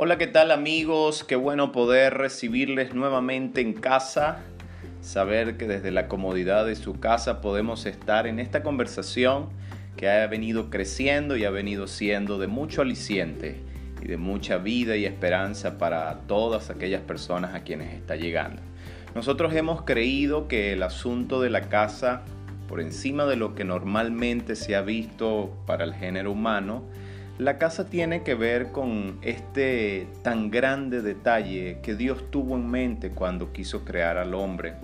Hola, ¿qué tal amigos? Qué bueno poder recibirles nuevamente en casa, saber que desde la comodidad de su casa podemos estar en esta conversación que ha venido creciendo y ha venido siendo de mucho aliciente y de mucha vida y esperanza para todas aquellas personas a quienes está llegando. Nosotros hemos creído que el asunto de la casa, por encima de lo que normalmente se ha visto para el género humano, la casa tiene que ver con este tan grande detalle que Dios tuvo en mente cuando quiso crear al hombre.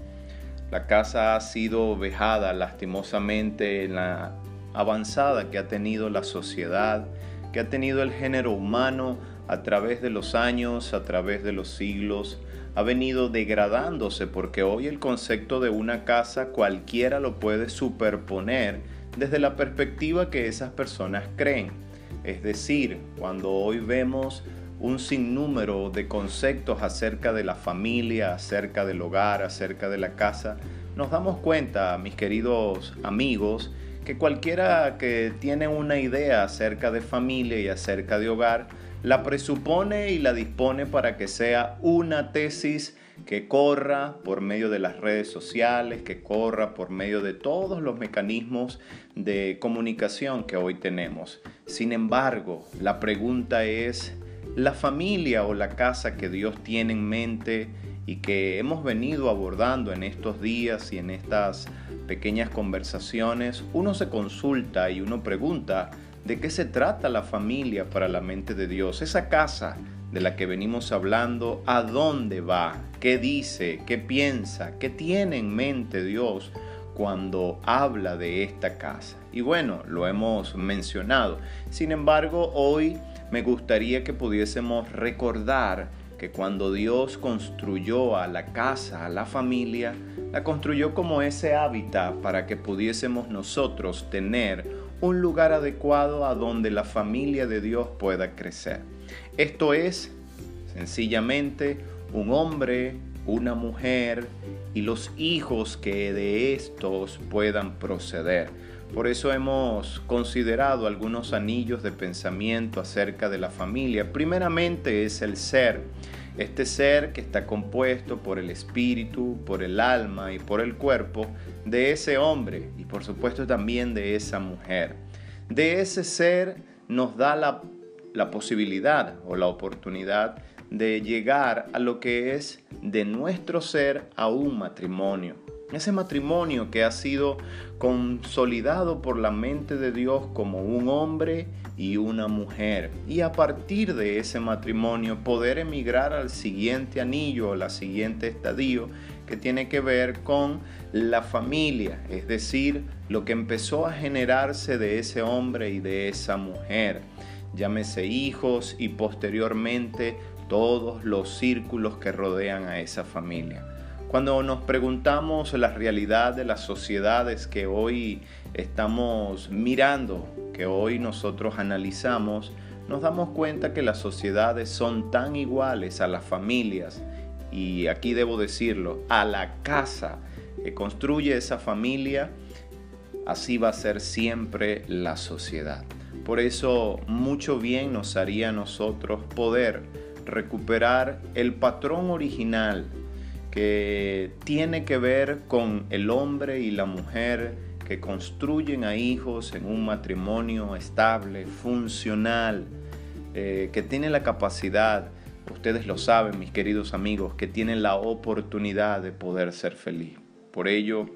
La casa ha sido vejada lastimosamente en la avanzada que ha tenido la sociedad, que ha tenido el género humano a través de los años, a través de los siglos, ha venido degradándose porque hoy el concepto de una casa cualquiera lo puede superponer desde la perspectiva que esas personas creen. Es decir, cuando hoy vemos un sinnúmero de conceptos acerca de la familia, acerca del hogar, acerca de la casa, nos damos cuenta, mis queridos amigos, que cualquiera que tiene una idea acerca de familia y acerca de hogar, la presupone y la dispone para que sea una tesis que corra por medio de las redes sociales, que corra por medio de todos los mecanismos de comunicación que hoy tenemos. Sin embargo, la pregunta es, ¿la familia o la casa que Dios tiene en mente y que hemos venido abordando en estos días y en estas pequeñas conversaciones, uno se consulta y uno pregunta, ¿de qué se trata la familia para la mente de Dios? Esa casa de la que venimos hablando, ¿a dónde va? ¿Qué dice? ¿Qué piensa? ¿Qué tiene en mente Dios cuando habla de esta casa? Y bueno, lo hemos mencionado. Sin embargo, hoy me gustaría que pudiésemos recordar que cuando Dios construyó a la casa, a la familia, la construyó como ese hábitat para que pudiésemos nosotros tener un lugar adecuado a donde la familia de Dios pueda crecer. Esto es sencillamente un hombre, una mujer y los hijos que de estos puedan proceder. Por eso hemos considerado algunos anillos de pensamiento acerca de la familia. Primeramente es el ser. Este ser que está compuesto por el espíritu, por el alma y por el cuerpo de ese hombre y por supuesto también de esa mujer. De ese ser nos da la posibilidad o la oportunidad de llegar a lo que es de nuestro ser a un matrimonio. Ese matrimonio que ha sido consolidado por la mente de Dios como un hombre y una mujer. Y a partir de ese matrimonio poder emigrar al siguiente anillo, o la siguiente estadio que tiene que ver con la familia, es decir, lo que empezó a generarse de ese hombre y de esa mujer llámese hijos y posteriormente todos los círculos que rodean a esa familia. Cuando nos preguntamos la realidad de las sociedades que hoy estamos mirando, que hoy nosotros analizamos, nos damos cuenta que las sociedades son tan iguales a las familias, y aquí debo decirlo, a la casa que construye esa familia, así va a ser siempre la sociedad. Por eso mucho bien nos haría a nosotros poder recuperar el patrón original que tiene que ver con el hombre y la mujer que construyen a hijos en un matrimonio estable, funcional, eh, que tiene la capacidad, ustedes lo saben mis queridos amigos, que tienen la oportunidad de poder ser feliz. Por ello,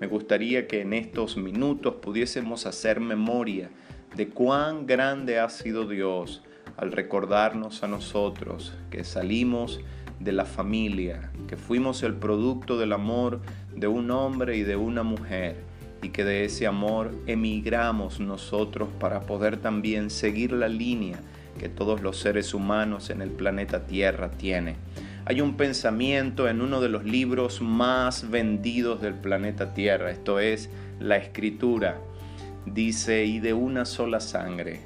me gustaría que en estos minutos pudiésemos hacer memoria de cuán grande ha sido Dios al recordarnos a nosotros que salimos de la familia, que fuimos el producto del amor de un hombre y de una mujer y que de ese amor emigramos nosotros para poder también seguir la línea que todos los seres humanos en el planeta Tierra tienen. Hay un pensamiento en uno de los libros más vendidos del planeta Tierra, esto es la escritura, Dice, y de una sola sangre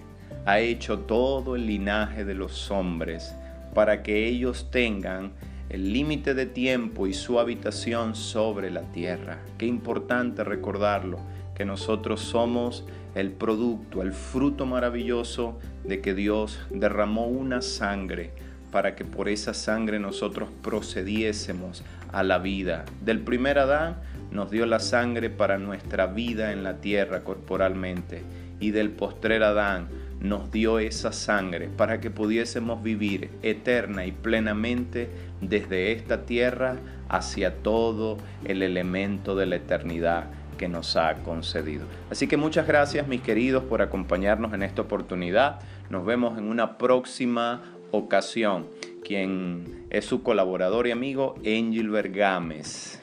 ha hecho todo el linaje de los hombres, para que ellos tengan el límite de tiempo y su habitación sobre la tierra. Qué importante recordarlo, que nosotros somos el producto, el fruto maravilloso de que Dios derramó una sangre para que por esa sangre nosotros procediésemos a la vida. Del primer Adán nos dio la sangre para nuestra vida en la tierra corporalmente y del postrer Adán nos dio esa sangre para que pudiésemos vivir eterna y plenamente desde esta tierra hacia todo el elemento de la eternidad que nos ha concedido. Así que muchas gracias mis queridos por acompañarnos en esta oportunidad. Nos vemos en una próxima ocasión. Quien es su colaborador y amigo, Angel Bergames.